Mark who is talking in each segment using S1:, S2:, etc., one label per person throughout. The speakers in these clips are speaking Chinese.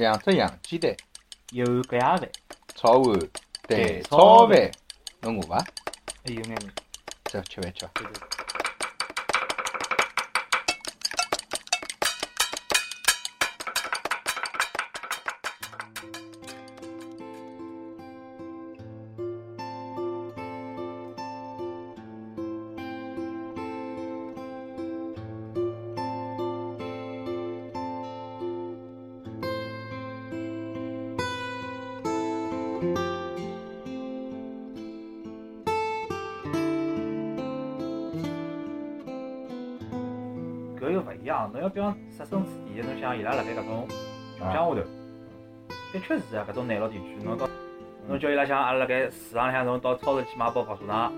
S1: 两只洋鸡蛋，
S2: 一碗隔夜饭，
S1: 炒碗蛋炒饭，侬饿伐？
S2: 还有眼饿。
S1: 走，吃饭去伐？
S2: 对对。搿侬要比方设身处地，侬想伊拉辣盖搿种穷乡下头，的确是啊，搿种内陆地区，侬到侬叫伊拉像阿拉辣盖市场里向，侬到超市去买包白砂糖，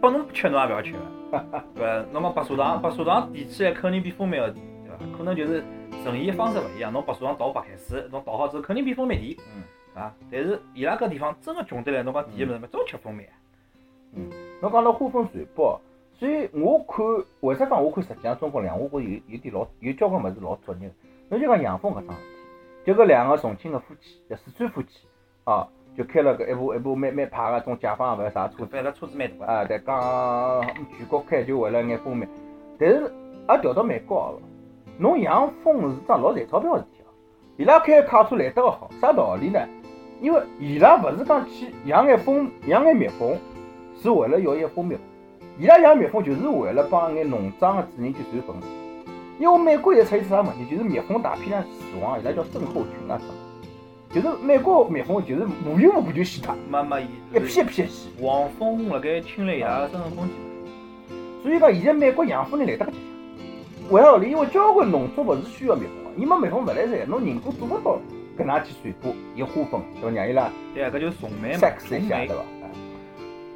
S2: 拨侬吃侬也勿要吃个，对伐？侬讲白砂糖，白砂糖提起来肯定比蜂蜜要甜，对伐？可能就是盛盐方式勿一样，侬白砂糖倒白开水，侬倒好之后肯定比蜂蜜甜，
S1: 嗯，
S2: 啊，但是伊拉搿地方真个穷得来，侬讲甜个物事嘛，总吃蜂蜜。嗯。
S1: 侬讲到花粉传播，所以我看为啥讲我看实际上中国两，我觉有有点老有交关物事老作孽。侬就讲养蜂搿桩事体，就搿两个重庆个夫妻，四川夫妻啊，就开了搿一部一部蛮蛮派个种解放勿晓啥车子
S2: 反正车子蛮大个。
S1: 啊，对，讲全国开就为了眼蜂蜜，但是也调到美国哦，侬养蜂是桩老赚钞票个事体哦。伊拉开卡车来得个好，啥道理呢？因为伊拉勿是讲去养眼蜂，养眼蜜蜂，是为了要一蜂蜜。伊拉养蜜蜂就是为了帮眼农庄个主人去传粉。因为美国现在出现啥问题，就是蜜蜂大批量死亡，伊拉叫症候群啊啥。就是美国蜜蜂就是无缘无故就死脱，
S2: 没没，
S1: 一批一批死。
S2: 黄蜂辣盖侵略伊拉个生存空间。
S1: 所以讲，现在美国养蜂人来得个结棍。为啥道理？因为交关农村勿是需要蜜蜂个，伊没蜜蜂勿来噻，侬人工做勿到搿能去传播伊花粉，对伐？让伊拉
S2: 对啊，搿就是崇美嘛崇美
S1: 对。伐？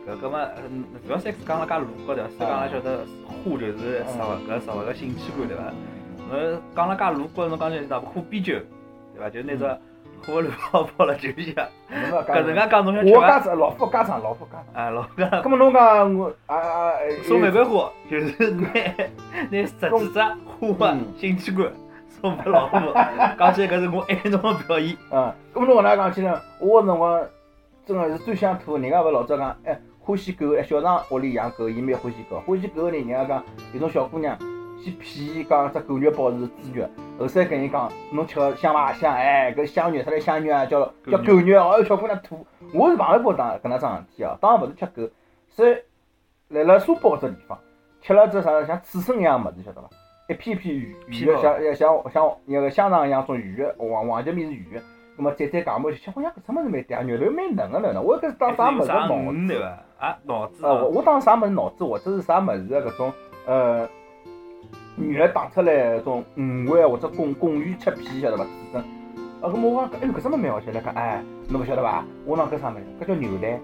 S2: 搿搿么，嗯勿要 sex 讲了介露骨对伐？虽讲了晓得花就是食物搿食物个性器官对伐？侬讲了介露骨，侬讲就是啥喝啤酒对伐？就拿只喝乱泡泡了就像
S1: 侬
S2: 搿能介讲，侬想
S1: 我？家长老夫家长老夫家长。
S2: 啊，老个
S1: 咁么侬讲我啊啊
S2: 送玫瑰花就是 拿拿十几只花个性器官送拨老婆，讲起来搿是我爱侬个表现。
S1: 啊，搿么侬搿能介讲起来，我个辰光真个是最想吐。人家勿老早讲，哎，欢喜狗，哎，小常屋里养狗，伊蛮欢喜狗。欢喜狗个人，人家讲有种小姑娘去骗伊讲只狗肉包是猪肉，后首跟伊讲侬吃个香伐香？哎，搿香肉啥来香肉啊？叫叫狗肉，哦，小姑娘吐。我是碰到过当搿能桩事体哦，当然勿是吃狗，是来了苏北搿只地方，吃了只啥像刺身一样物事，晓得伐？一片片鱼，鱼
S2: 皮包
S1: 像像像那个香肠一样种鱼的，黄黄节面是鱼的，葛么蘸蘸芥末，吃好像搿只物事蛮嗲，肉头蛮嫩个了呢。我搿是当啥物事
S2: 啥
S1: 脑子？
S2: 鱼对伐？啊，脑子
S1: 呃，我我当啥物事脑子，或者是啥物事个搿种呃，肉打出来搿种鱼丸或者贡贡鱼切片，晓得伐？刺身。啊，搿么我讲，哎哟，搿只物蛮好吃，来讲，哎，侬勿晓得伐？我讲搿啥物事？搿叫牛蛋。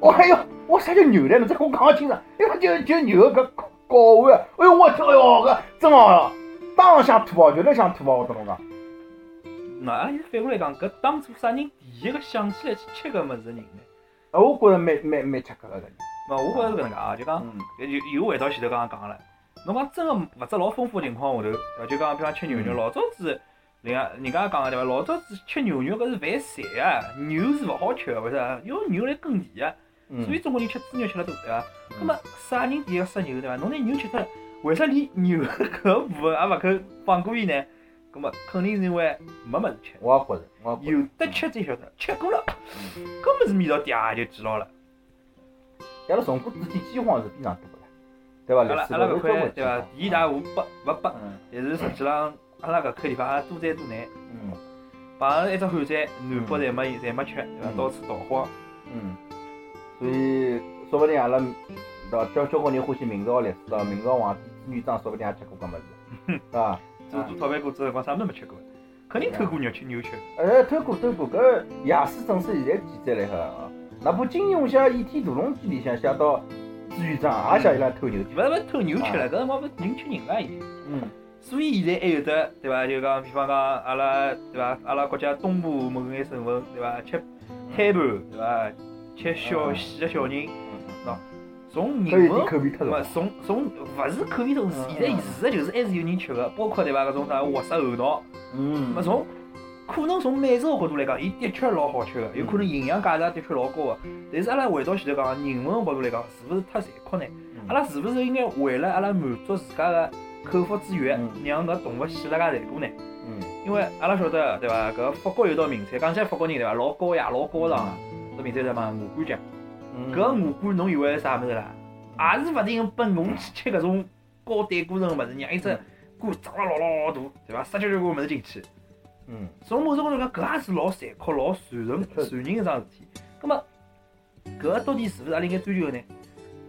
S1: 我 哎哟，我啥叫牛蛋？侬再跟我讲个清爽，因为就就牛搿睾丸，哎哟，我天，哎哟，搿真哦，当场想吐哦，绝对想吐哦，我跟侬讲。
S2: 那阿拉现在反过来讲，搿当初啥人第一个想起来去吃搿物事的人呢？
S1: 啊，我觉着蛮蛮蛮吃搿个人。
S2: 勿，我觉着是搿能介啊，就讲
S1: 嗯
S2: 又又回到前头刚刚讲个了。侬讲真个物质老丰富的情况下头？就讲比方吃牛肉，
S1: 嗯
S2: 老早子人家人家讲个对伐？老早子吃牛肉搿是犯馋啊，牛是勿好吃个，为啥？因为牛来耕田啊，
S1: 嗯
S2: 所以中国人吃猪肉吃了多，对伐？那么啥人第一个杀牛对伐？侬拿牛吃脱了，为啥连牛搿部分也勿肯放过伊呢？葛么肯定是因为没物事吃。
S1: 我也觉着，我也觉着。
S2: 有得吃才晓得，吃过了，搿物事味道嗲就记牢了。
S1: 阿拉从古至今饥荒是非常多的，对伐？
S2: 阿拉阿拉搿块对伐？
S1: 饥
S2: 地大物博勿拨，
S1: 嗯
S2: 但是实际上阿拉搿块地方也多灾多难，
S1: 嗯
S2: 碰上一只旱灾，南北侪没侪没吃，对伐？
S1: 嗯
S2: 到处逃荒。
S1: 嗯，所以说不定阿拉对伐？交交关人欢喜明朝历史？明朝皇帝朱元璋说不定也吃过搿物事，对伐？
S2: 做做炒饭果子辰光啥物事没吃过，肯定偷过肉吃牛吃。
S1: 哎，偷过偷过，搿野史正史现在记载来哈啊，哪怕金庸写《倚天屠龙记》里向写到朱元璋也写伊拉偷牛吃，
S2: 勿是勿是偷牛吃了，搿辰光勿是人吃人了已经。
S1: 嗯
S2: 所以现在还有得对伐？就讲比方讲阿拉对伐？阿拉国家东部某眼省份对伐？吃摊盘对伐？吃小死个小人，喏，从人文勿，从从勿是口味重现在事实就是还是有人吃个，包括对伐？搿种啥活塞后脑，
S1: 嗯
S2: 么从可能从美食个角度来讲，伊的确老好吃个，有可能营养价值的确老高个。但是阿拉回到前头讲，人文个角度来讲，是勿是太残酷呢？阿拉是勿是应该为了阿拉满足自家个口腹之欲，让搿动物死了介残酷呢？
S1: 嗯，
S2: 因为阿拉晓得对伐？搿法国有道名菜，讲起来法国人对伐？老高雅、老高尚个，搿名菜叫什么？鹅肝酱。搿鹅肝侬以为是啥物事啦？也是勿停拨侬去吃搿种高胆固醇个物事，让一只肝长了老老老大，对伐？塞交交关物事进去。
S1: 嗯。
S2: 从某种角度讲，搿也是老残酷、老残忍、残忍一桩事体。葛末，搿到底是勿是阿拉应该追求个呢？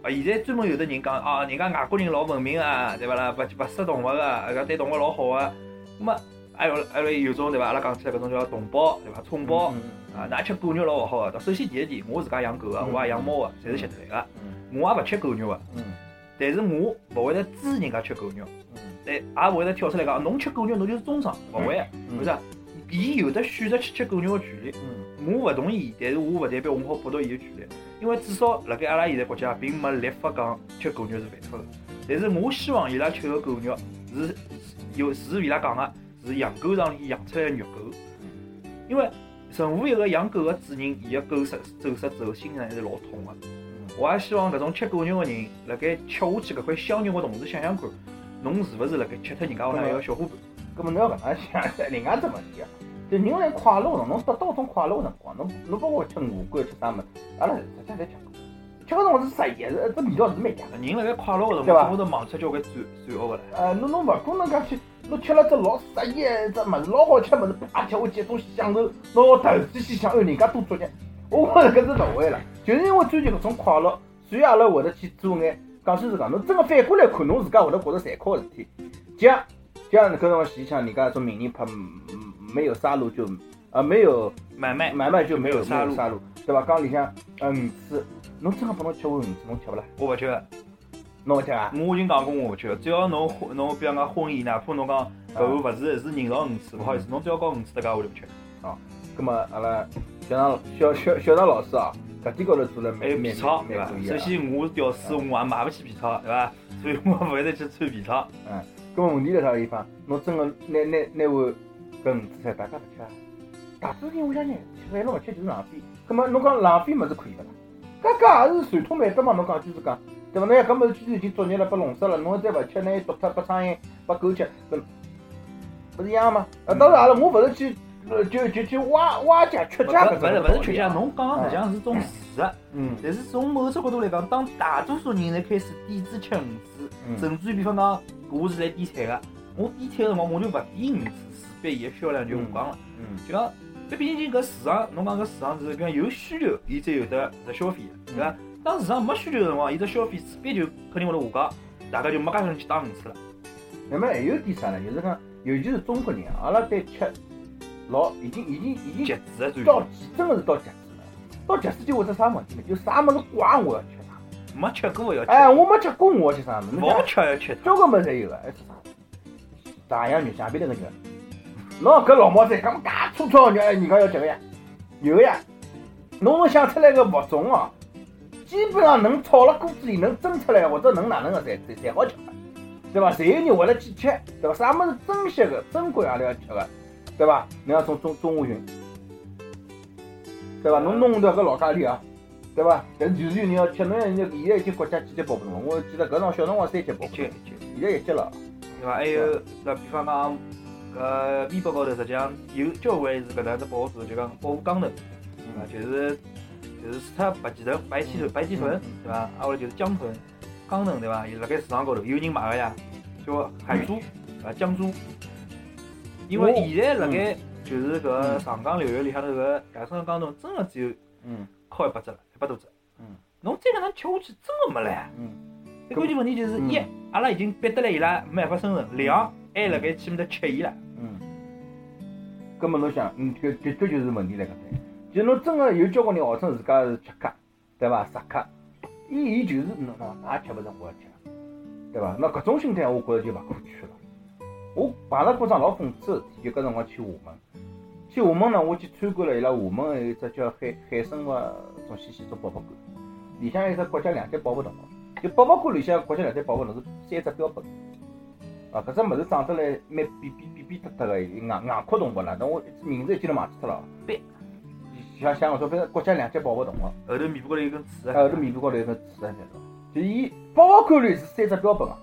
S2: 啊，现在专门有的人讲啊，人家外国人老文明啊，对伐啦？勿勿杀动物个，搿对动物老好个。葛末。还有还有有种对伐？阿拉讲起来搿种叫同胞对伐？宠包啊，㑚吃狗肉老勿好个。首先第一点，我自家养狗个，我也养猫个，侪是吃腿个。我也勿吃狗肉个。但是我勿会得支持人家吃狗肉。但也勿会得跳出来讲，侬吃狗肉侬就是中伤，勿会。为啥？伊有的选择去吃狗肉个权利。我勿同意，但是我勿代表我好剥夺伊个权利。因为至少辣盖阿拉现在国家，并没立法讲吃狗肉是犯法个。但是我希望伊拉吃个狗肉是有是伊拉讲个。是养狗场里养出来的肉狗，因为任何一个养狗个主人，伊个狗失走失之后，心里还是老痛个。我也希望搿种吃狗肉个人，辣盖吃下去搿块香肉的同时，想想看，侬是勿是辣盖吃脱人家屋里一个小伙伴？
S1: 搿么侬要搿能想，另外只问题啊，就人辣快乐辰，侬得到种快乐个辰光，侬侬包括吃鹅肝吃啥物事，阿拉实际上侪吃过。吃个辰光是实一，是这味道是蛮嗲
S2: 个。人辣盖快乐个辰光，总会得忙出交关罪罪恶个唻。
S1: 呃，侬侬勿可能讲去。侬吃了只老适意一只物事，老好吃物事，啪吃下去一种享受，侬投资去想，哎，人家多作业，我觉着搿是勿会了，就是因为追求搿种快乐，所以阿拉会得去做眼讲句实讲，侬真个反过来看，侬自家会得觉着残酷个事体。像像搿种前像人家种名人拍，没有杀戮就呃没有
S2: 买卖
S1: 买卖就
S2: 没
S1: 有
S2: 杀
S1: 杀戮，对伐？讲里向呃鱼翅，侬真个拨侬吃碗鱼翅，侬吃勿啦？
S2: 我勿吃。
S1: 侬勿吃啊？
S2: 我已经讲过我勿吃，只要侬侬比方讲荤鱼，哪怕侬讲搿个勿是是人造鱼翅，勿好意思，侬只要搞鱼翅，大家我就勿吃。
S1: 哦，葛末阿拉小张小小小张老师啊，搿点高头做了
S2: 蛮有皮草，对伐？首先我是屌丝，我也买勿起皮草，对伐？所以我勿会得去穿皮草。
S1: 嗯，葛末问题在啥地方？侬真个拿拿拿碗搿鱼翅菜，大家勿吃啊？大多数人我相信吃饭侬勿吃就是浪费。葛末侬讲浪费物事可以勿啦？搿搿也是传统美德嘛？侬讲就是讲。对伐？侬搿物事居然已经作孽了，被弄死了，侬再勿吃，拿伊毒脱，拨苍蝇，拨狗吃，搿勿是一样吗？呃，当然阿拉，我勿是去，就就去挖挖家缺家搿
S2: 种。勿是勿是缺家，侬讲实际上是种事实。嗯。但是从某种角度来讲，当大多数人侪开始抵制吃鱼翅，甚至于比方讲，我是来点菜个，我点菜个辰光我就勿点鱼翅，势必伊个销量就下降了。嗯。就讲，毕毕竟竟搿市场，侬讲搿市场是讲有需求，伊才有得得消费，对伐？当市场没需求的辰光，伊只消费势必就肯定会得下降，大家就没介想去打鱼翅了。
S1: 那么还有点啥呢？就是讲，尤其是中国人，阿拉对吃老已经已经已经
S2: 极致
S1: 了，到极真的是到极致了。到极致就会得啥问题呢？就啥物事怪我要吃啥，
S2: 没吃过要吃。
S1: 哎，我没吃过我要吃啥物事？
S2: 勿吃要吃。
S1: 交关物事侪有个，还吃啥？大洋肉下边那个肉，侬搿老毛子搿么介粗糙肉，人家要吃个呀？有呀，侬能想出来个物种哦？基本上能炒了锅子里能蒸出来，或者能哪能个才才才好吃个，对伐？侪有人会了去吃，对伐？啥物事珍惜个、珍贵阿拉要吃个，对伐？你要从中中华鲟，对伐？侬弄到个老咖喱啊，对伐？但是就是有人要吃，侬现在现在已经国家几级保护了，我记得搿辰小辰光三级保护，
S2: 现
S1: 在一级了，
S2: 对伐？还有那比方讲，搿微博高头实际上有交关是搿能只保护组，就讲保护江头，啊，就是。就是除脱白鸡头、白鸡头、白鸡豚，对伐？啊，或者就是江豚、江豚，对伐？也辣盖市场高头有人买个呀，叫海猪啊，江猪。因为现在辣盖就是搿长江流域里向头搿野生个江豚，真个只有嗯，靠一百只了，一百多只。嗯。侬再搿能吃下去，真个没了。嗯。但关键问题就是一，阿拉已经逼得来伊拉没办法生存；两，还辣盖去面搭吃伊了。
S1: 嗯。搿么侬想，嗯，搿的确就是问题辣搿搭。就侬真个有交关人号称自家是吃客，对伐？食客，伊伊就是侬侬㑚吃勿成，我也吃，对伐？那搿种心态，我觉着就勿可取了。我碰着过桩老讽刺个事体，就搿辰光去厦门，去厦门呢，我去参观了伊拉厦门个一只叫海海生物种西西种博物馆，里向有只国家两级保护动物，就博物馆里向国家两级保护动物是三只标本，啊，搿只物事长得来蛮扁扁扁扁塌塌个，硬硬壳动物啦，侬我名字一记头忘记脱了。
S2: 鳖，
S1: 像像我说，反正国家两级保护动物，
S2: 后头尾巴高头有根刺
S1: 啊，后头尾巴高头有根刺啊，晓得伐？就伊保护馆里是三只标本啊，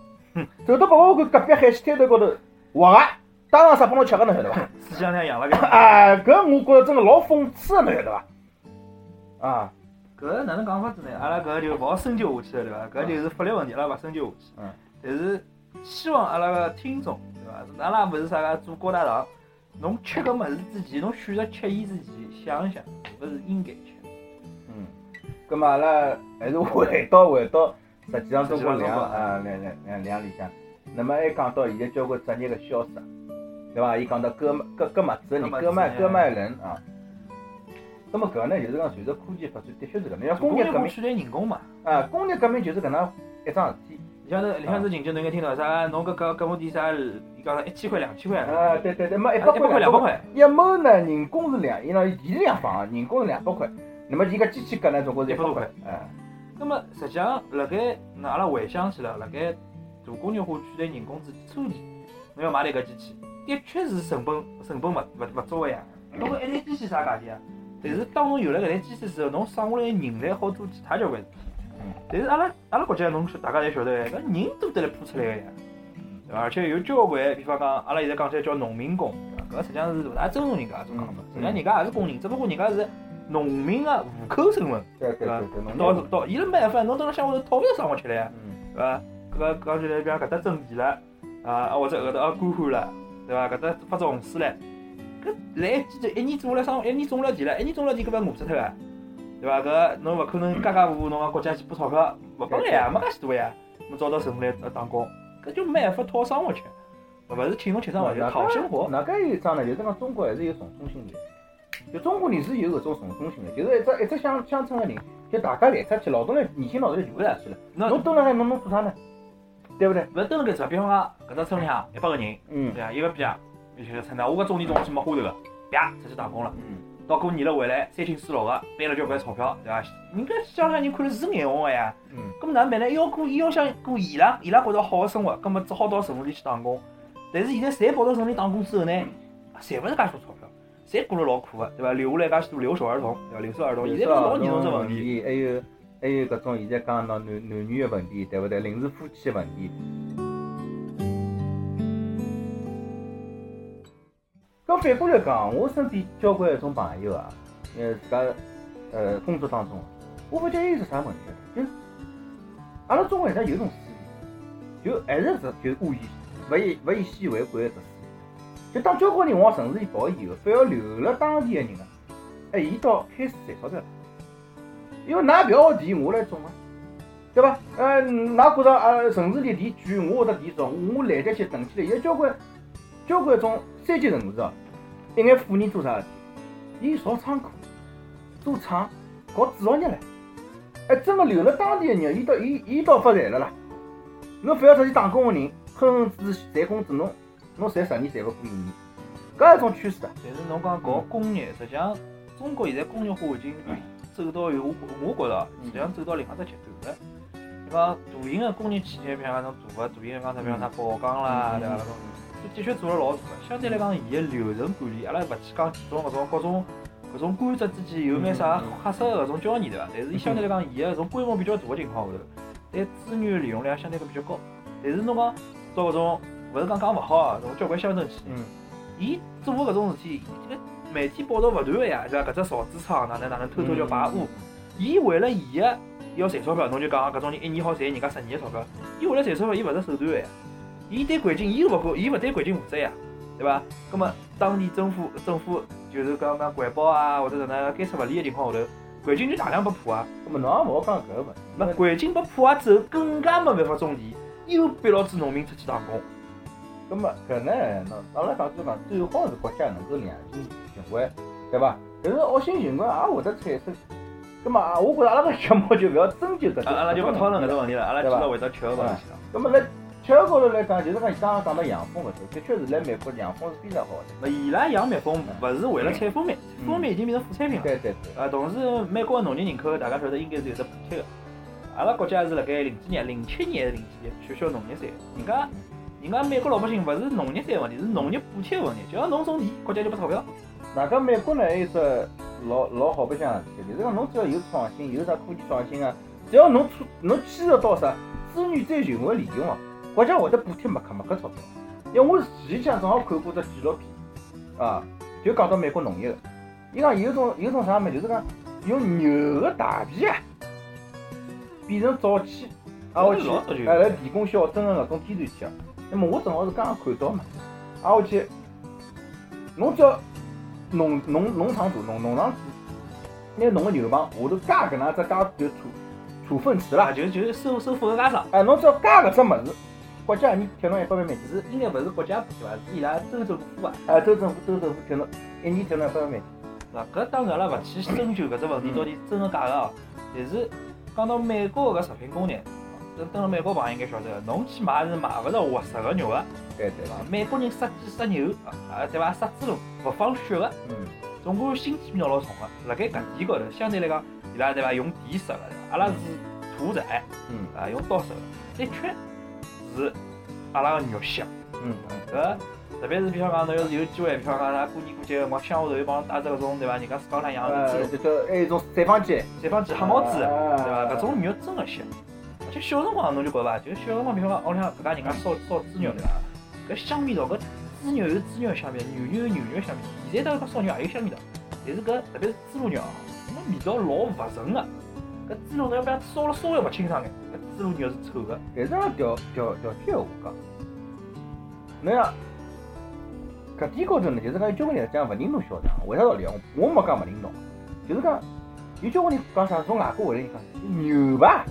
S1: 走到保护馆隔壁海鲜摊头高头，活个，当场杀拨侬吃个，侬晓得伐？
S2: 四香两养了个。
S1: 啊，搿我觉着真个老讽刺个，侬晓得伐？啊，
S2: 搿哪能讲法子呢？阿拉搿就勿好深究下去了，对伐？搿就是法律问题，阿拉勿深究下去。
S1: 嗯。
S2: 但是希望阿拉个听众，对伐？阿拉勿是啥个做高大上，侬吃搿物事之前，侬选择吃伊之前，想一想，是勿是应该吃？
S1: 嗯。葛末阿拉还是回到回到，实际上中国两啊两两两两里向，那么还讲到现在交关职业个消失，对伐？伊讲到割割割麦子人，割麦割麦人啊。那么搿呢，就是讲随着科技发展，的确是搿能。样工业革命
S2: 取代人工嘛。
S1: 啊，工业革命就是搿能一桩事体。
S2: 里向头里向头情节侬应该听到啥？侬搿搿搿亩地啥？伊讲了一千块、两千块。
S1: 啊，对对对，没一百块、
S2: 两百块。
S1: 一亩呢，人工是两，伊拉伊是两房，人工是两百块。那么伊个机器割呢，总共是一百多块。哎。
S2: 那么实际上，辣盖那阿拉回想起来，辣盖大工业化取代人工之初期，侬要买台搿机器，的确是成本成本勿勿勿足个呀。侬搿一台机器啥价钿啊？但是当侬有了搿台机器之后，侬省下来人才好做其他交关事。嗯。但是阿拉阿拉国家侬大家侪晓得，搿人都得来铺出来个呀，对伐？而且有交关，比方讲，阿拉现在讲起来叫农民工，对伐？搿实际上是勿大尊重人家种讲法，实际上人家也是工人，只不过人家是农民个户口身份，
S1: 对对对
S2: 对。到到，伊拉没办法，侬等辣乡下头讨勿着生活吃了呀，对伐？搿个讲起来，比方搿搭种地了，啊，或者搿搭啊干旱了，对伐？搿搭发着洪水了。搿来一记头一年种下来生，一年种了地了，一年种了地搿勿饿死脱个，对伐？搿侬勿可能家家户户侬讲国家去拨钞票，勿拨个呀，没介许多呀。侬找到政府来打工，搿就没办法讨生活吃，勿是请侬吃生活，就讨生活。
S1: 哪介有一桩呢？就是讲中国还是有从众心理，就中国人是有搿种从众心理，就是一只一只乡乡村个人，就大家来出去，劳动力年轻劳动力全部来去了。侬蹲辣海侬侬做啥呢？对勿对？
S2: 勿是蹲辣搿只，比方讲搿只村里向一百个人，嗯，对伐？一个比啊。就些趁那我搿种地种去没花头个，啪出去打工了。嗯。到过年了回来，三亲四老个，背了交关钞票，对伐？人家乡下人看了是眼红个呀。嗯。搿么哪能办呢？要过，伊要想过伊拉伊拉觉着好个生活，搿么只好到城市里去打工。但是现在侪跑到城里打工之后呢，赚勿是介许多钞票，侪过了老苦个，对伐？留下来介许多留守儿童，对伐？留守儿童，现在老严重只问题。
S1: 还有还有搿种现在讲到男男女个问题，对勿对？临时夫妻个问题。搿反过来讲，我身边交关一种朋友啊，呃，自家呃工作当中，我发觉还有是啥问题就阿拉中国现在有种思维，就还是是就物以勿以勿以稀为贵个思维。就当交关人往城市里跑以后，反而留了当地个人啊，哎，伊倒开始赚钞票了。因为㑚覅个地我来种啊，对伐？呃，㑚觉着啊城市里地贵，我会得地种，我来得去等起来，有交关交关种三级城市哦。一眼富人做啥事体？伊造仓库、做厂、搞制造业唻。哎，真个留了当地个人，伊倒伊伊倒发财了啦。侬勿要出去打工个人，哼哼滋赚工资，侬侬赚十年赚勿过一年，搿一种趋势啊。
S2: 但是侬讲搞工业，实际上中国现在工业化已经走到有我我觉着，实际上走到另外只极端了。你讲大型个工业企业，比方讲侬大个大型个，刚才比方啥宝钢啦，对伐？的确做了老大个，相对来讲，伊个流程管理，阿拉勿去讲其中搿种各种搿种官职之间有眼啥黑色个搿种交易对伐？但是伊相对来讲，伊个搿种规模比较大个情况下头，对资源利用量相对个比较高。但是侬讲到搿种，勿是讲讲勿好啊，种交关乡镇企业，伊做搿种事体，这个媒体报道勿断个呀，对伐？搿只造纸厂哪能哪能偷偷叫排污？伊为了伊个要赚钞票，侬就讲搿种人一年好赚人家十年个钞票，伊为了赚钞票，伊勿择手段个呀。伊对环境，伊勿管，伊勿对环境负责呀，对伐？葛末当地政府政府就是讲讲环保啊，或者哪能监测勿力个情况下头，环境就大量被破坏。
S1: 葛末侬也勿好讲搿个问题。
S2: 那环境被破坏之后，更加没办法种地，又逼牢子农民出去打工。
S1: 葛末搿呢，喏，阿拉讲就讲最好是国家能够良性循环，对伐？但是恶性循环也会得产生。葛末啊，我觉着阿拉个节目就勿要针对搿
S2: 个。阿拉就勿讨论搿个问题了，阿拉继续回到吃个问题了。
S1: 葛末来。吃个高头来讲，就是讲伊刚刚讲到养蜂搿种，的确是来美国养蜂是非常好的。
S2: 那伊拉养蜜蜂勿是为了采蜂蜜，蜂蜜已经变成副产品了。
S1: 对对对。
S2: 啊，同时美国个农业人口大家晓得应该是有得补贴个。阿拉国家是辣盖零几年、零七年还是零几年取消农业税，人家人家美国老百姓勿是农业税问题，是农业补贴问题。只要侬种地，国家就拨钞票。
S1: 外加美国呢，还有只老老好白相事体，就是讲侬只要有创新，有啥科技创新啊，只要侬出侬牵涉到啥资源再循环利用哦，国家会得补贴没克没克钞票。因为我前几天正好看过只纪录片，啊，就讲到美国农业个，伊讲有种有种啥物事，就是讲用牛个大便啊，变成沼气，啊我去，哎来提供小镇个搿种天然气啊。那么我正好是刚刚看到嘛，啊我去，侬只要农农农场主农农场主，拿侬个牛棚下头加搿能只加就处处分池，啦，
S2: 就就是收收复合加上，
S1: 哎侬只要加搿只物事，国家你贴侬一百万美金。
S2: 是应该勿是国家补贴伐？是伊拉州政府付啊。
S1: 啊，州政府州政府贴侬一年贴侬一百万美金。
S2: 嗱，搿当然阿拉勿去深究搿只问题到底真个假个哦。但是讲到美国搿食品工业，等等了美国朋友应该晓得，侬去买是买勿着活食个肉个，
S1: 对对
S2: 对伐？美国人杀鸡杀牛啊，对伐？杀猪肉勿放血个，
S1: 嗯，
S2: 总归心机妙老重个。辣盖搿点高头，相对来讲，伊拉对伐？用电杀个，阿拉是屠宰
S1: 嗯
S2: 啊，用刀杀个，的确是阿拉个肉香。
S1: 嗯
S2: 搿特别是比方讲，侬要是有机会，比方讲，㑚过年过节，我乡下头有帮侬带只搿种对伐？人家自家养个猪
S1: 呃，
S2: 肉。
S1: 这叫还有一种 giải 放鸡
S2: ，giải 放鸡、黑毛猪，
S1: 啊
S2: 对伐？搿种肉真个香。而且小辰光侬就觉着伐？就是小辰光，比方讲屋里向搿家人家烧烧猪肉，对伐？搿香味道，搿猪肉有猪肉的香味，牛肉有牛肉的香味。现在当然讲烧肉也有香味道，但是搿特别是猪肉肉啊，那味道老勿纯个。搿猪肉侬要不然烧了稍微勿清爽眼，搿猪肉肉是臭个。
S1: 但是阿拉调调调句闲话讲，侬像搿点高头呢，就是讲有交关人讲勿认同小肠，为啥道理啊？我没讲勿认同，就是讲有交关人讲啥，从外国回来人讲牛排，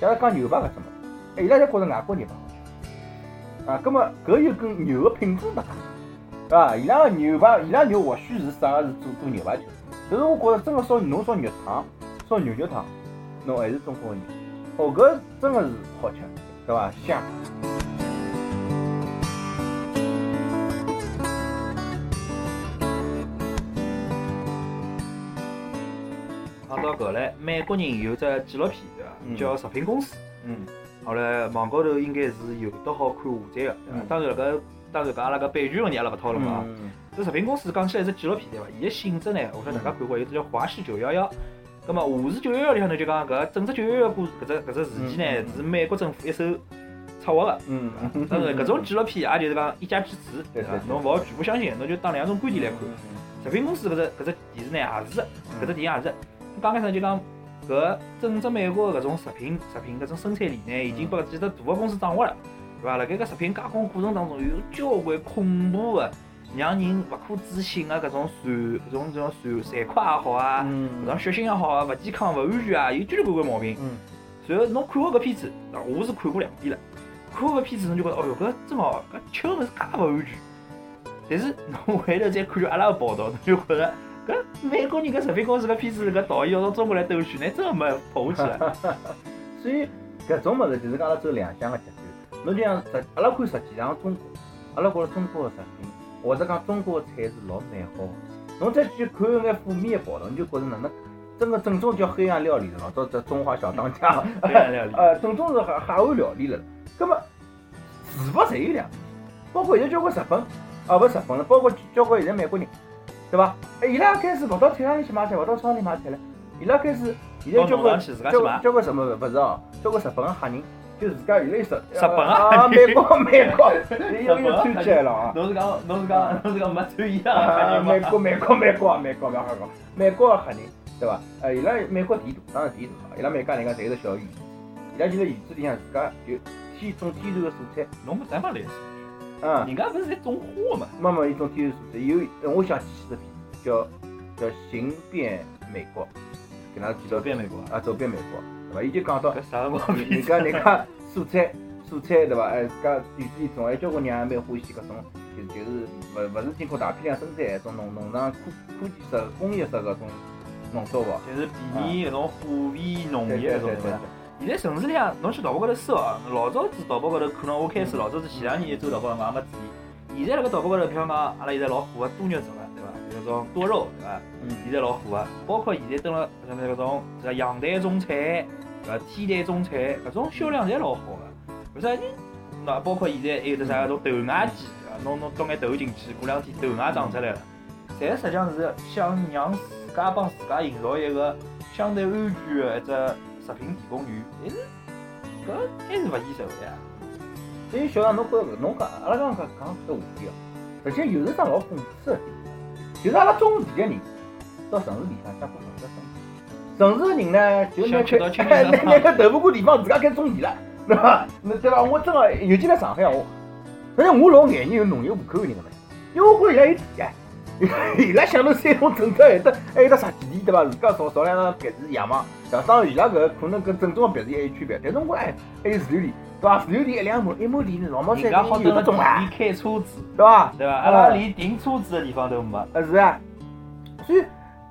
S1: 假如讲牛排搿只物事，伊拉侪觉着外国牛排好吃。啊，葛末搿又跟牛个品质勿搭，对伐？伊拉个牛排，伊拉牛或许是啥个是做做牛排吃，但是我觉着真个烧侬烧肉汤，烧牛肉汤，侬还是中国个牛。哦，搿真个是好吃，对伐？香。
S2: 讲到搿来，美国人有只纪录片对伐？
S1: 嗯
S2: 叫《食品公司》。
S1: 嗯
S2: 后来网高头应该是有得好看下载个，对伐
S1: 嗯？
S2: 当然了，搿当然搿阿拉搿版权问题阿拉勿讨论啊。
S1: 嗯
S2: 搿食品公司讲起来是纪录片对伐？伊个性质呢，我晓得大家看过，有只叫《华氏九幺幺》。葛末《华氏九幺幺》里向头就讲搿整只九幺幺故事，搿只搿只事件呢
S1: 嗯嗯
S2: 是美国政府一手策划个。
S1: 嗯
S2: 当然，搿种纪录片也就是讲一家之主，对伐
S1: 对对？对
S2: 侬勿好全部相信，侬就当两种观点来看。食品公司搿只搿只电视呢也是的，搿只电影也是的。刚开始就讲搿整只美国搿种食品食品搿种生产链呢，已经被几只大个公司掌握了，对伐？辣盖搿食品加工过程当中，有交关恐怖个，让人勿可置信个搿种残搿种这种残残酷也好啊，搿种血腥也好啊，勿健康、勿安全啊，有交交关关毛病。
S1: 嗯
S2: 随后侬看好搿片子，我是看过两遍了。看好搿片子，侬就觉着，哦哟，搿真好，搿吃个物事介勿安全。但是侬回头再看看阿拉个报道，侬就觉着，搿美国人搿食品公司搿片子搿导演要到中国来兜圈，那真个没跑下去了。
S1: 所以搿种物事就是讲阿拉走两相个极端。侬就像实，阿拉看实际上中国，阿拉觉着中国个食品，或者讲中国的菜是老美好的。侬再去看眼负面的报道，你就觉着哪能真个正宗叫黑暗料理了，老早这中华小当家，
S2: 黑暗料理
S1: 呃，正宗是海海岸料理了。葛么是勿侪有两，包括现在交关日本，啊勿是日本了，包括交关现在美国人，对伐？哎，伊拉开始勿到菜场里去买菜，勿到超市里买菜了，伊拉开始现在交关交关。交关什么勿是哦，交关日本个黑人就自家有了一手。
S2: 日本啊
S1: 啊，美国美国，又又穿起来了啊！
S2: 侬是讲侬是讲侬是讲没穿衣
S1: 啊，美
S2: 裳
S1: 国美国美国美国不要瞎讲，美国个黑人对伐？呃，伊拉美国地大，当然地大，伊拉每家人家侪有个小园子，伊拉就在园子里向自家就天种天然个蔬菜，
S2: 侬没啥嘛类似，
S1: 嗯，
S2: 人家勿是在种花嘛？
S1: 妈妈一种天然蔬菜，有我想起只片子叫叫《行遍美国》，给㑚记
S2: 走
S1: 到
S2: 遍美国啊，
S1: 啊，走遍美国，对伐？伊就讲到
S2: 搿啥辰光
S1: 人人家人家蔬菜蔬菜对伐？哎，自家园子里种，还有交关人也蛮欢喜搿种，就就是勿勿是经过大批量生产，种农农场科科技式、工业式搿种农作物。
S2: 就是便宜搿种化肥农
S1: 对
S2: 业搿种对
S1: 对对对
S2: 伐？现在城市里向，侬去淘宝高头搜哦，老早子淘宝高头可能我开始老早子前两年走淘宝，我也没注意。现在辣盖淘宝高头，比方讲，阿拉现在老火个多肉植物，对伐？就搿种多肉，对伐？
S1: 嗯
S2: 现在老火个，包括现在登了什么搿种这阳台种菜，对搿？天台种菜，搿种销量侪老好个。为啥？呢那包括现在还有得啥个种豆芽机，对伐？弄弄倒眼豆进去，过两天豆芽长出来了，侪实际上是想让自家帮自家营造一个相对安全的一只食品提供源，但是搿还是勿现实个呀。
S1: 所以小杨，侬觉着侬讲阿拉刚刚讲讲搿话题哦，实际又是桩老讽刺个事体，就是阿拉种地个人到城市里向想过好的生，城市个人呢就拿
S2: 想吃到
S1: 开
S2: 清净
S1: 拿拿个斗不过地方自家开始种地了，对伐？那对伐？我真个，尤其辣上海我，反正我老眼热有农业户口个人个嘛，因为我觉着伊拉有地啊。伊拉想到山东政策还有得还有得啥基地对伐？自家造造两幢别墅养嘛，对伐？当然伊拉搿可能跟正宗个别墅还有区别，但是我哎还有自留地，对伐？自留地一两亩，一亩地老毛山
S2: 人家好
S1: 有得种啊
S2: 里，开车子，
S1: 对伐？
S2: 对伐？阿拉连停车子的地方都没。
S1: 呃是啊，所以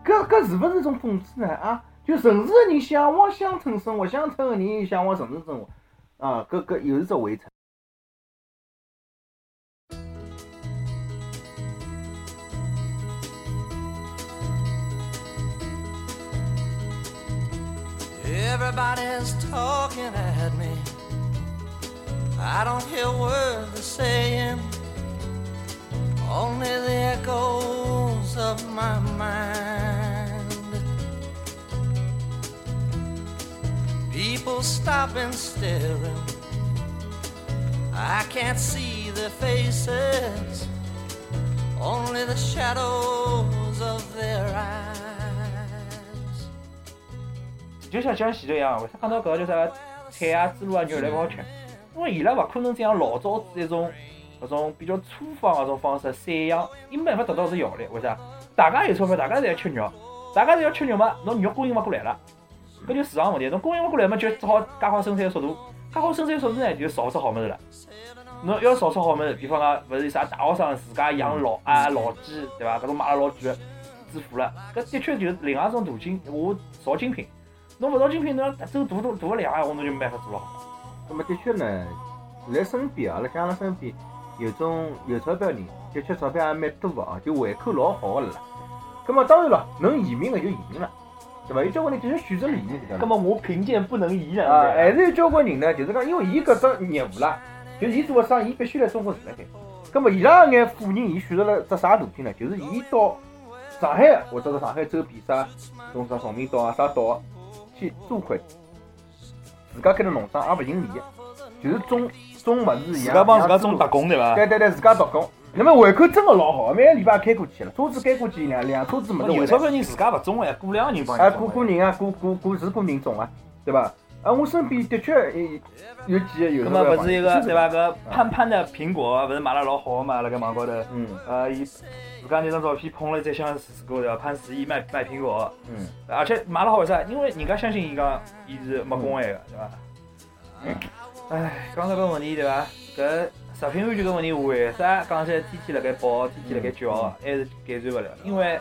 S1: 搿搿是勿是一种讽刺呢？啊，就城市个人向往乡村生活，乡村个人向往城市生活，啊，搿搿又是只围城。
S3: Everybody's talking at me. I don't hear words they're saying, only the echoes of my mind. People stopping, staring. I can't see their faces, only the shadows of their eyes.
S2: 就像像前头一样，为啥讲到搿个叫啥菜啊、猪肉啊、肉来勿好吃？因为伊拉勿可能像老早子一种搿种比较粗放搿种方式散养，伊没办法达到搿效率。为啥？大家有钞票，大家侪要吃肉，大家侪要吃肉嘛，侬肉供应勿过来了，搿就市场问题。侬供应勿过来嘛，就只好加快生产速度，加快生产速度呢，就少出好物事了。侬要少出好物事，比方讲，勿是啥大学生自家养老啊、老鸡，对伐？搿种买了老贵个，致富了，搿的确就是另外一种途径，我造精品。侬勿造精品，侬要走大大大个量闲话，侬就没办法做了好。
S1: 那么的确呢，在身边啊，阿拉像阿拉身边有种有钞票人，的确钞票也蛮多个啊，就胃口老好个了。那么当然了，能移民个就移民了，对伐？有交关人就是选择了移民这条路。
S2: 么我贫贱不能移
S1: 啊，还是有交关人呢，就是讲，因为伊搿只业务啦，就是伊做个生意，伊必须来中国住辣海。葛么伊拉眼富人，伊选择了只啥途径呢？就是伊到上海或者是上海周边啥，种啥崇明岛啊、啥岛啊去租块地，自家开了农场，也勿盈利个，就是种种物事一样。
S2: 自家帮自家种打工对伐？
S1: 对对对，自家打工。那么胃口真个老好，每个礼拜开过去了，车子开过去两辆车子没得回来。
S2: 有钞票人自家勿种哎，雇两个人帮
S1: 啊，
S2: 伊种哎。
S1: 雇雇人啊，雇雇雇是雇人种啊，对伐？啊，我身边的确有有几个有
S2: 那
S1: 那个
S2: 么勿是一个对伐？搿潘潘的苹果勿是卖了老好个嘛？辣盖网高头，
S1: 嗯
S2: 呃，伊自家那张照片捧了一箱水果对伐？潘石屹卖卖苹果，
S1: 嗯，
S2: 而且卖了好为啥？因为人家相信伊讲伊是没公害个对伐？哎，讲到搿问题对伐？搿食品安全搿问题为啥讲起来天天辣盖报，天天辣盖叫，还是改善勿了？因为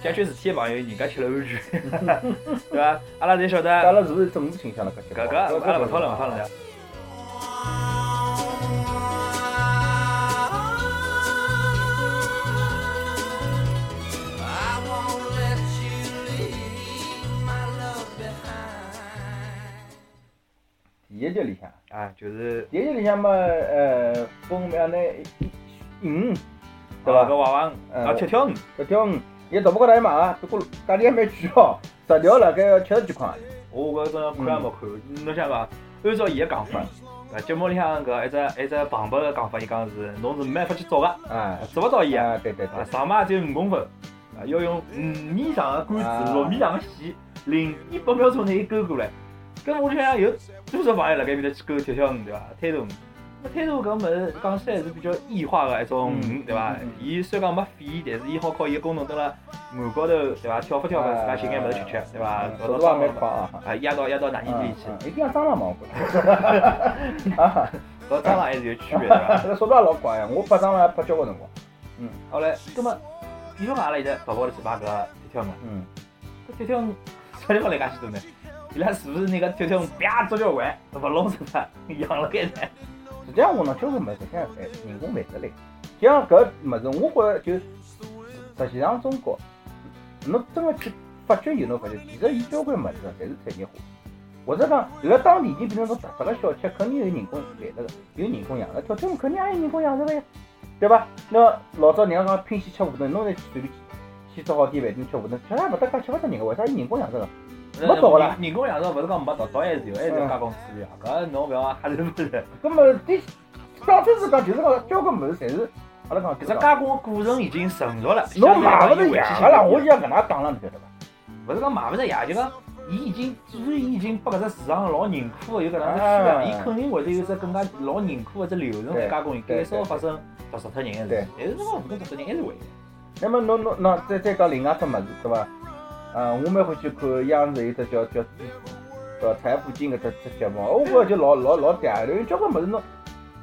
S2: 解决事体个朋友，人家吃了安全，对伐？阿拉侪晓得。
S1: 阿拉是不是政治倾向了？搿
S2: 搿搿阿拉勿讨论勿讨论
S1: 第一集里向，
S2: 啊，就是
S1: 第一集里向嘛，呃，分两呢，鱼，对
S2: 搿
S1: 伐？
S2: 娃娃
S1: 鱼
S2: 啊，七条鱼，
S1: 七条鱼，伊大包高头还买啊，不过价钿还蛮贵哦，十条辣盖要七十几块。
S2: 我搿种看也没看。侬想讲，按照伊个讲法，呃，节目里向搿一只一只旁白个讲法，伊讲是侬是没办法去找个，
S1: 啊，
S2: 捉勿到伊个。
S1: 啊，对对
S2: 啊，
S1: 对，
S2: 上马只有五公分，啊，要用五米长的杆
S1: 啊
S2: 子，六米长的线，零一百秒钟拿伊勾过来。搿我就想有多少朋友辣盖面搭去勾跳跳鱼对伐？滩头鱼。那滩头搿物事讲起来是比较异化个一种鱼对伐
S1: 嗯嗯？
S2: 伊虽然讲没肺，但是伊好靠伊个功能蹲辣岸高头对伐？跳发跳发，自家寻眼物事吃吃对伐？搞到
S1: 速度也
S2: 蟑螂嘛，
S1: 蛮快啊。
S2: 啊，压到压到哪里里去？
S1: 嗯，一定要蟑螂嘛，我觉着。啊，
S2: 和蟑螂还是有区别对伐？
S1: 这个速度也老快呀，我拍蟑螂也拍交关辰光。
S2: 后来，葛末，比如讲阿拉现在淘宝头去买搿跳跳鱼。
S1: 嗯，
S2: 搿跳跳鱼啥地方来介许多呢？伊拉是不是那个跳跳鱼啪捉交关，勿弄死它，养了该呢？
S1: 实际上我呢，交关物事实际上哎人工繁殖类。像搿物事，我觉着就实际上中国，侬真个去发掘以后，侬发现其实伊交关物事侪是产业化。或者讲伊拉当地已经变成种特色个小吃，肯定有人工来了个，有人工养了，跳跳舞肯定也有人工养殖个呀，对伐？那老早人家讲拼死吃馄饨，侬再去随便去去只好点饭店吃馄饨，吃也勿搭界，吃勿着人个，为啥有人工养殖个？没到个啦
S2: 人人工养殖勿是讲没达到，还是有，还是要加工资源。搿侬勿要瞎是不是？
S1: 葛么第讲真是讲，就是讲交关物事侪是阿拉讲
S2: 搿只加工个过程已经成熟了，
S1: 侬买勿着
S2: 呀
S1: 呀个啦，我就要搿能介讲了，侬晓得伐？
S2: 勿是讲买勿着呀，就讲伊已经，既然伊已经拨搿只市场老认可个有搿能只需要，
S1: 啊
S2: 伊肯定会得有只更加老认可个只流程来加工，减少发生毒死脱人个事
S1: 对
S2: 体。但是侬讲误工毒死人还是会的。
S1: 那么侬侬那再再讲另外只物事对伐？嗯，我蛮欢喜看央视有只叫叫叫，财富经搿只只节目，我觉就老老老嗲，因为交关物事侬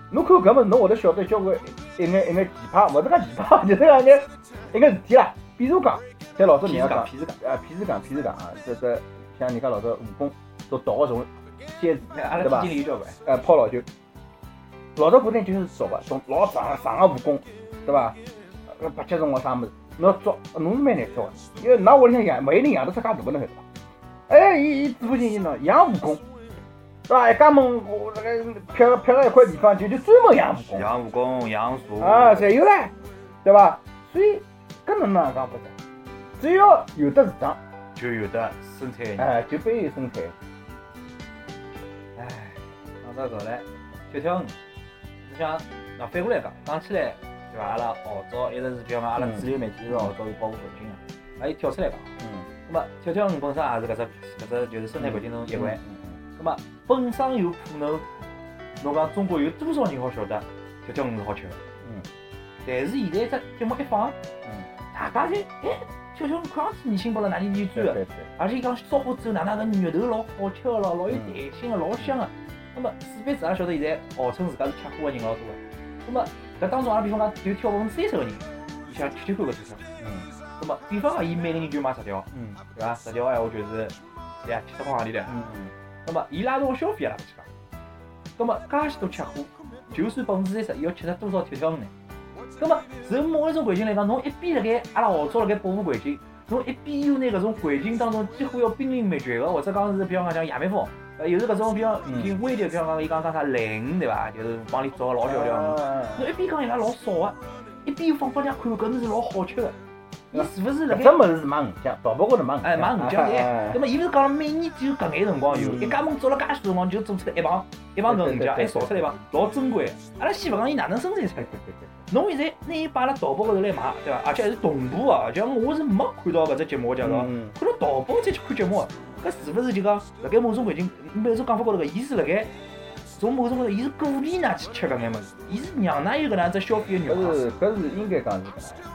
S1: 侬看搿物事，侬会得晓得交关一眼一眼奇葩，勿是讲奇葩，就是讲一眼一眼事体啦。比如讲，像老早人家讲，
S2: 譬如讲，
S1: 啊，譬如讲，譬如讲啊，这这像人家老早武功都逃个从蝎子，对伐
S2: 基金里有交关。
S1: 呃，抛老酒，老早古代就是捉个，种老长长个武功，对伐？呃，八节虫个啥物事，侬要捉，侬是蛮难捉个，因为㑚屋里向养，没有人养得出介大个，侬晓得伐？哎，伊伊致富经济喏，养蜈蚣，对伐？一家门我那个辟辟了一块地方，就就专门养蜈蚣，
S2: 养蜈蚣、养蛇，
S1: 啊，侪有唻，对伐？所以搿能哪能讲法子？只要有得市场，
S2: 就有的生产人。
S1: 哎，就必有生产。
S2: 哎，讲到搿来，跳跳鱼，你想，那反过来讲，讲起来，对伐？阿拉号召一直是，比方讲，阿拉主流媒体是号召是保护环境个，那伊跳出来讲，
S1: 嗯，
S2: 那么跳跳鱼本身也是搿只搿只就是生态环境中一环。
S1: 嗯
S2: 那么本身有可能，侬讲中国有多少人好晓得跳跳鱼是好吃的？
S1: 嗯
S2: 但是现在只节目一放，
S1: 嗯，
S2: 大家侪哎，跳跳鱼看上去年轻不了，哪里里转的？
S1: 对对对，
S2: 而且伊讲烧好之后，哪能个肉头老好吃个咯，老有弹性个，老香个。那么四辈子也晓得现在号称自家是吃货个人老多个。那么搿当中，阿拉比方讲就跳百分之三十个人，伊想吃吃看搿跳跳。
S1: 嗯
S2: 那么比方讲，伊每个人就买十条，
S1: 嗯
S2: 对伐？十条闲话就是，对呀，七十块行钿唻。
S1: 嗯嗯
S2: 那么伊拉种消费阿拉勿去讲。那么介许多吃货，就算百分之三十，伊要吃着多少跳跳鱼呢？那么从某一种环境来讲，侬一边辣盖阿拉号召辣盖保护环境，侬一边又拿搿种环境当中几乎要濒临灭绝个，或者讲是比方讲像野蜜蜂，呃，又是搿种比较已经危及，比方讲伊讲讲啥蓝鱼对伐？就是帮你做个老小条鱼。
S1: 啊
S2: 侬一边讲伊拉老少个，一边又放拨人家看搿物事老好吃个，伊是勿是辣盖
S1: 搿只？物事是买鱼酱，淘宝高头买鱼酱。
S2: 哎，买鱼酱对
S1: 哎，
S2: 那么伊勿是讲每年只有搿眼辰光有，
S1: 嗯
S2: 一家门做了介许多辰光就做出来一磅一磅搿鱼酱，还造出来一磅，老珍贵。阿拉先勿讲伊哪能生产出来。侬现在拿伊摆辣淘宝高头来卖，对伐？而且还是同步啊！就像我是没看到搿只节目我介绍，
S1: 嗯
S2: 看到淘宝再去看节目，搿是勿是就讲辣盖某种环境、某种讲法高头个，伊是辣盖从某种高头，伊是鼓励㑚去吃搿眼物事，伊是让㑚有搿能样子消费个欲望搿。
S1: 是搿是应该讲是搿能样，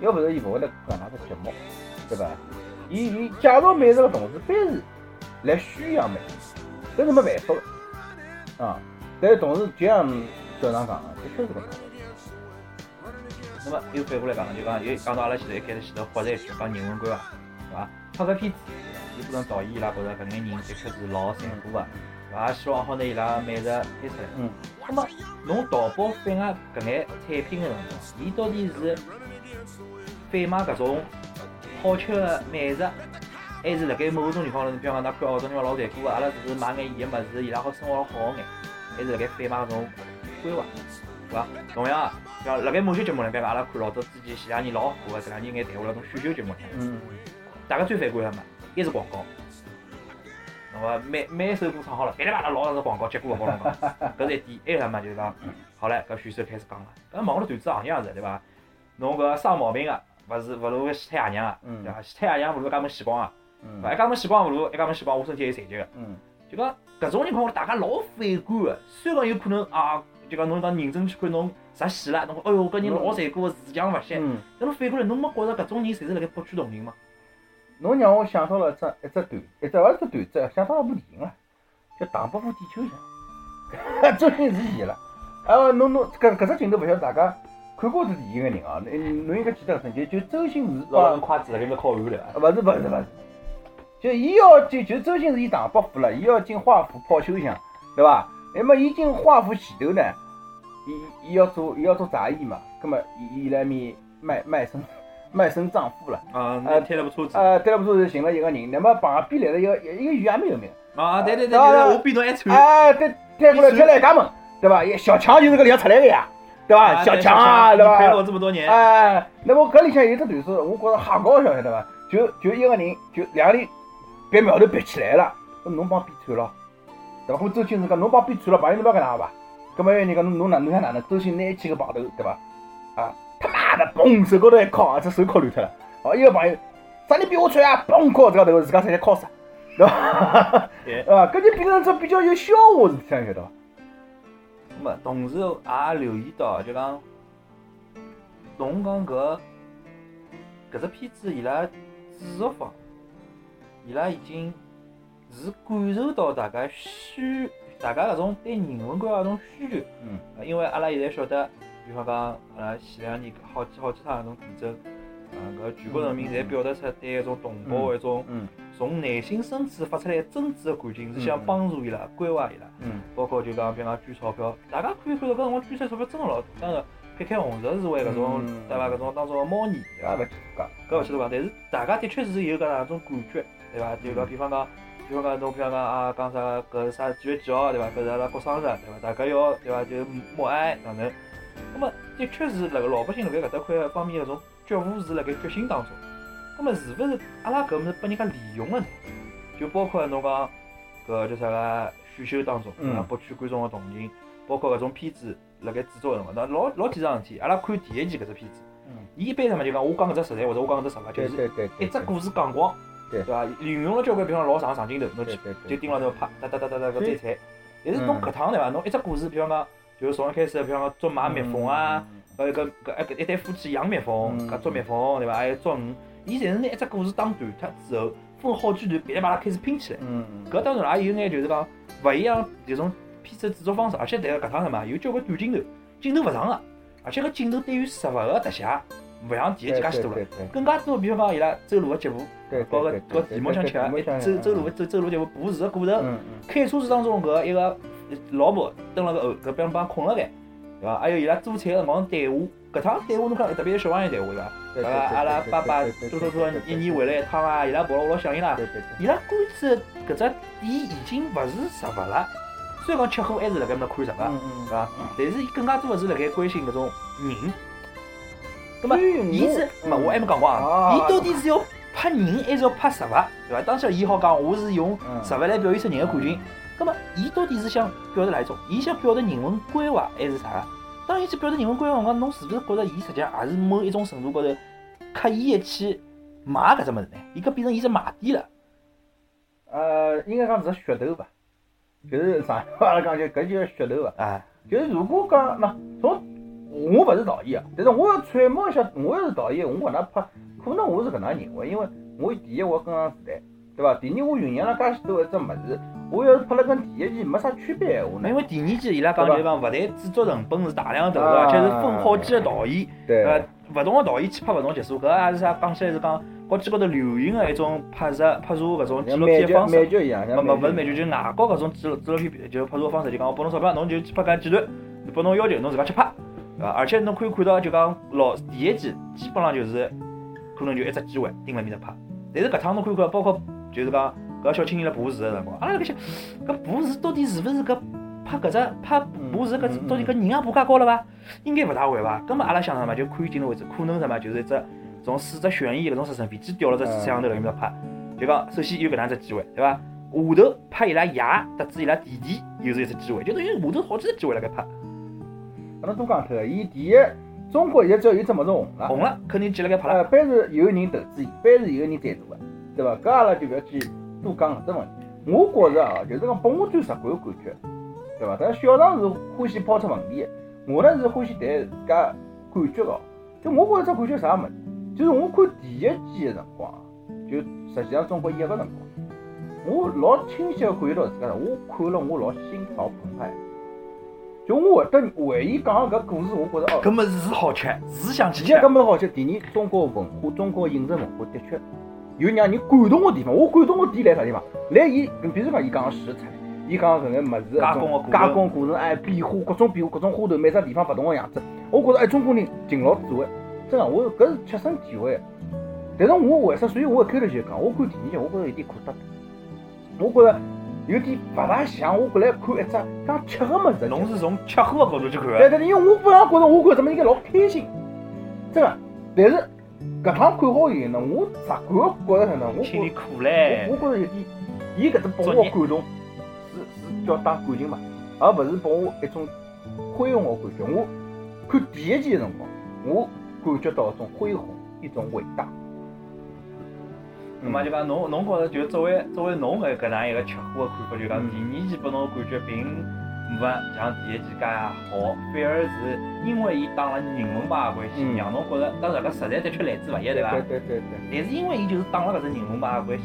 S1: 要勿是伊勿会得搿能介只节目，对伐？伊伊介绍美食个同时，反是来宣扬美食，搿是没办法个啊。但是同时就像小常讲个，的确是搿能介。
S2: 那么又反过来讲，就讲又讲到阿拉前头一开始前头豁一句讲人文关怀，对伐？拍个片子，有可能导演伊拉觉着搿眼人的确是老残酷个，对伐？希望好拿伊拉美食拍出来。
S1: 嗯。
S2: 那么侬淘宝贩卖搿眼产品个辰光，伊到底是贩卖搿种好吃个美食，还是辣盖某种地方头，比方讲㑚看哦，种地方老残酷个，阿拉只是买眼伊个物事，伊拉好生活好眼，还是辣盖贩卖搿种规划，对伐？同样啊，像辣盖某些节目里，比方讲阿拉看老早之前前两年老火个，这两年眼谈下来种选秀节目里，
S1: 嗯
S2: 大家最反感什么？一是广告。那么每每首歌唱好了，噼里啪啦老长个广告，结果勿好啷讲，搿是一点。还有什么就是讲，好唻，搿选手开始讲了，搿网络段子行业也是对伐？侬搿生毛病个，勿是勿如个死脱爷娘个，
S1: 嗯
S2: 对伐？死太爷娘勿如一家门死光个，
S1: 嗯
S2: 对伐？一家门死光勿如一家门死光，我身体还有残疾个。
S1: 嗯
S2: 就讲搿种情况下，大家老反感个。虽然讲有可能啊，就讲侬讲认真去看侬啥戏啦，侬讲哎哟搿人老残酷个，自强勿息。
S1: 嗯，
S2: 但侬反过来，侬没觉着搿种人侪是辣盖博取同情吗？
S1: 侬让我想到了一只一只段，一只勿是只段子，想到了部电影啊，叫《唐伯虎点秋香》，周星驰演了。啊，侬侬搿搿只镜头勿晓得大家看过这电影个人啊，侬侬应该记得很清，就周星驰
S2: 老
S1: 帮
S2: 人筷子辣盖面烤碗对伐？
S1: 勿是勿是勿是，就伊要就就周星驰伊唐伯虎了，伊要进华府泡秋香，对伐？那么伊进华府前头呢，伊伊要做伊要做杂役嘛，葛么伊伊来面卖卖身卖身葬父了。
S2: 啊，那贴了部车子。
S1: 呃，贴了，不是寻了一个人，那么旁边来了一个一个鱼也蛮有名。
S2: 啊，对对对我比侬还惨。
S1: 哎，对，推过来推来家门，对吧？小强就是搿里向出来个呀，对吧？小强啊，对吧？
S2: 陪了我这么多年。
S1: 哎，那么搿里向有只段子，我觉着瞎搞笑，晓得伐？就就一个人，就两个人别苗头别起来了，搿侬帮边穿了，对伐？或周星驰讲侬帮边穿了，朋友侬不要搿能伐？搿么有人讲侬侬哪侬想哪能？周星拿起个棒头，对伐？啊，他妈的，嘣，手高头一敲，这手敲乱脱了。哦，一个朋友，啥人比我穿啊？嘣，敲这个头，自家直接敲死，对伐？
S2: 对
S1: 啊，搿就变成只比较有笑话事体，晓得伐？
S2: 那么同时也留意到，就讲侬讲搿搿只片子伊拉制作方，伊拉已经是感受到大家需大家搿种对人文关怀搿种需求。
S1: 嗯
S2: 呃。因为阿拉现在晓得，比方讲阿拉前两年好几好几趟搿种地震，呃，搿全国人民侪表达出对搿种同胞的一种
S1: 嗯
S2: 从内心深处发出来真挚的感情，是想帮助伊拉、关怀伊拉。
S1: 嗯
S2: 包括就讲，比方讲捐钞票，大家可以看到搿辰光捐出来钞票真个老多。当然，撇开红十字会搿种
S1: 嗯
S2: 对伐？搿种当中个猫腻，对伐
S1: 也勿？去讲。
S2: 搿勿去多讲，但是大家的确是有搿能种感觉，对伐？就讲比方讲，比方讲侬比方讲啊，讲啥搿啥几月几号对伐？搿是阿拉过生日对伐？大家要对伐？就默哀哪能。那么的确是辣盖老百姓辣盖搿搭块方面搿种觉悟是辣盖觉醒当中。那么是勿是阿拉搿物事被人家利用了呢？就包括侬讲搿叫啥个选秀当中，
S1: 嗯
S2: 啊，博取观众个同情，包括搿种片子辣盖制作个辰光，那老老几桩事体，阿拉看第一季搿只片子，
S1: 嗯，
S2: 伊一般上嘛就讲我讲搿只实在或者我讲搿只实话，就是一只故事讲光，
S1: 对
S2: 对伐？运用了交关比方老长长镜头，侬就盯牢头拍，哒哒哒哒哒搿摘菜。但是侬
S1: 嗯
S2: 搿趟对伐？侬一只故事，比方讲，就是从一开始，比方讲捉马蜜蜂啊，，搿搿搿搿一对夫妻养蜜蜂，搿捉蜜蜂对伐？还有捉鱼，伊侪是拿一只故事打断脱之后，分好几段，噼里啪啦开始拼起来。
S1: 嗯
S2: 搿当然也有眼就是讲勿一样迭种片子制作方式，而且迭个搿趟什么有交关短镜头，镜头勿长个，而且搿镜头对于实物个特写勿像第一季介许多了，更加多比方讲伊拉走路个节目，
S1: 对，
S2: 包括搿提莫相吃啊，周周路个走路脚步布置个过程，开车子当中搿一个老婆蹲辣搿后搿边帮困辣盖，对伐？还有伊拉做菜个辰光对话，搿趟对话侬看特别是小朋友对话对伐？
S1: 对
S2: 对伐？阿拉爸爸多多多一年回来一趟啊，伊拉跑了我老想伊拉。伊拉关注的搿只点已经勿是实物了，虽然讲吃喝还是辣盖面看实物，
S1: 嗯
S2: 对伐？但是伊更加多个是辣盖关心搿种人。葛末
S1: 嗯
S2: 伊是，没我还没讲光啊，
S1: 啊
S2: 伊到底是要拍人还是要拍实物，对伐？当然伊好讲我是用
S1: 嗯
S2: 实物来表现出人的感情。葛末伊到底是想表达哪一种？伊想表达人文关怀还是啥？当伊去表达人文关怀辰光，侬是勿是觉着伊实际上也是某一种程度高头刻意的去卖搿只物事呢？伊搿变成伊只卖点了。
S1: 呃，应该讲是噱头吧，就是上海话来讲就搿就是噱头吧。
S2: 啊，
S1: 就是如果讲喏从我勿是导演啊，但是我要揣摩一下，我要是导演，我搿能拍，可能我是搿能认为，因为我第一我跟上时代，对伐？第二我酝酿了介许多一只物事，我要是拍了跟第一季没啥区别闲话呢
S2: 因？为第二季伊拉讲就是讲，勿但制作成本是大量投入，
S1: 啊
S2: 而且是分好几个导演，
S1: 对
S2: 呃，勿同个导演去拍勿同集数，搿也是啥？讲起来是讲国际高头流行个一种拍摄拍摄搿种纪录片方式。
S1: 美剧一样，
S2: 勿是
S1: 美
S2: 美剧，就是外国搿种纪录纪录片，就是拍摄方式，就讲我拨侬钞票，侬就去拍搿几段，拨侬要求，侬自家去拍，对伐？而且侬可以看到，就讲老第一季基本上就是可能就一只机会盯辣面搭拍，但是搿趟侬看看，包括就是讲搿小青年辣爬树个辰光，阿拉辣盖想，搿爬树到底是勿是搿拍搿只拍爬树搿
S1: 嗯
S2: 到底搿人也爬介高了伐？应该勿大会伐？搿么阿拉想什么，就看镜头位置，可能什么就是一只从四只悬翼搿种直升飞机掉了只摄像头辣面搭拍，就讲首先有搿能只机会，对伐？下头拍伊拉爷得知伊拉弟弟又是一只机会，就等于下头好几只机会辣盖拍，
S1: 阿拉多讲脱个，伊第一，中国现在只要有只物事红了，
S2: 红了肯定记辣盖拍
S1: 呃，
S2: 了。
S1: 凡是有人投资伊，凡是有人赞助个，对伐？搿阿拉就勿要去多讲搿只问题。我觉着啊，就是讲拨我最直观个感觉，对伐？但小常是欢喜抛出问题个，我呢是欢喜谈自家感觉个。就我觉着只感觉啥物事，就是我看第一季个辰光啊，就实际上中国一个辰光，我老清晰个感觉到自家，我看了我老心潮澎湃。就我会得回忆讲个搿故事，我觉着哦。
S2: 搿么是好吃，是想去
S1: 第一，
S2: 吃。
S1: 搿么好吃。第二，中国文化，中国饮食文化的确有让人感动个地方。我感动个点来啥地方？来伊，比如讲伊讲个食材，伊讲搿眼物事，
S2: 加工
S1: 加工过程，哎，变化，各种变化，各种花头，每只地方勿同个样子。我觉着哎，中国人勤劳智慧，真个，我搿是切身体会。但是我为啥？所以我一开头就讲，我看电影节，我觉着有点可得，我觉着有点勿大像我过来看一只讲吃个物事。
S2: 侬是从吃喝个角度去看
S1: 对
S2: 的，
S1: 对，因为我本来觉着我看什么应该老开心，真个。但是搿趟看好以后呢，我直感觉着呢，我
S2: 心里
S1: 觉
S2: 苦嘞
S1: 我。觉着有点，伊搿只拨我感动，是是叫打感情嘛，而勿是拨我一种恢宏个感觉。我看第一季个辰光，我感觉到一种恢宏，一种伟大。
S2: 那么就讲侬侬觉着就作为作为侬搿搿能样一个吃货的看法，就讲
S1: 嗯
S2: 第二季拨侬感觉并没像第一季介好，反而是因为伊打了人文派的关系，
S1: 嗯
S2: 让侬觉着当然搿实在的确来之勿易，对伐？
S1: 对对对对。
S2: 但是因为伊就是打了搿只人文派的关系，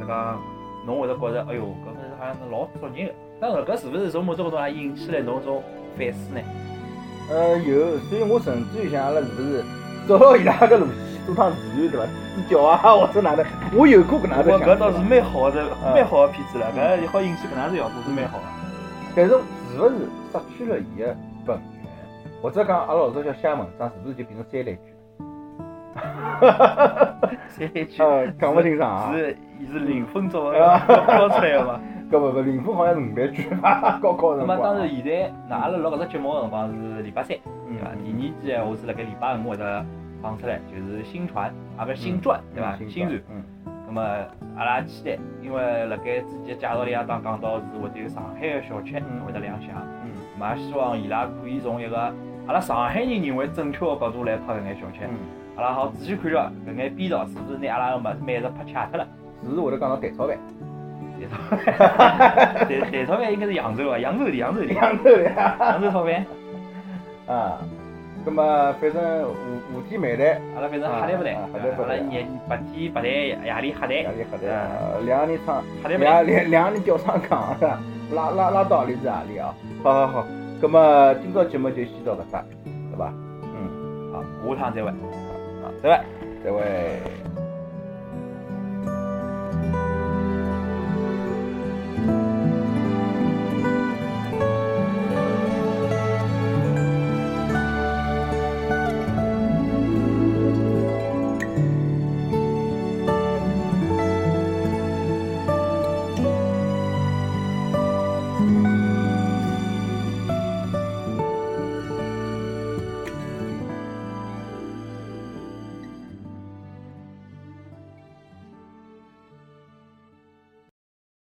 S2: 是讲侬会得觉着，哎哟，搿物事好像是老作孽个。当然，搿是勿是从某种角度上引起来侬种反思呢？
S1: 呃，有，所以我甚至于想，阿拉是勿是照牢伊拉个路线做趟自然对伐？支教啊，或者哪能？我有过搿能想法。
S2: 搿倒是蛮好的，
S1: 嗯
S2: 蛮好的片子了，搿好引起搿能样子效果是蛮好的。
S1: 但是是勿是失去了伊个本源，或者讲阿拉老早叫写文章，是勿是就变成三类句？
S2: 三句
S1: 呃，讲勿清爽啊。
S2: 是是零分作
S1: 文
S2: 高出来个嘛。
S1: 搿勿勿，零分好像是五万句吧？高考
S2: 那
S1: 辰光。
S2: 么当然，现在那阿拉录搿只节目个辰光是礼拜三，
S1: 嗯
S2: 对伐？第二季闲话是辣盖礼拜五会得放出来，就是新传，啊勿是新传，对伐？新传。
S1: 嗯。
S2: 那么阿拉期待，因为辣盖之前介绍里也当讲到是会得有上海个小吃
S1: 嗯。
S2: 会得亮相，
S1: 嗯。
S2: 那么也希望伊拉可以从一个阿拉上海人认为正确个角度来拍搿眼小吃，
S1: 嗯，
S2: 阿拉好仔细看着搿眼编导是勿是拿阿拉个物美食拍吃脱了。
S1: 是会得讲到蛋炒饭，
S2: 蛋炒饭蛋蛋炒饭应该是扬州啊，扬州的 扬州的。
S1: 扬州的。
S2: 扬州炒饭，
S1: 啊，葛么反正五五天美台，
S2: 阿拉反正黑蛋不蛋，
S1: 啊黑蛋不蛋
S2: 阿拉日白天白天，夜里黑台，
S1: 夜里瞎谈，呃两个人唱。两两两个人吊双杠是吧？拉拉拉到阿里是阿里啊？好好好，葛么今朝节目就先到搿搭，对伐？嗯，
S2: 好，下趟再会。
S1: 好，再会，再会。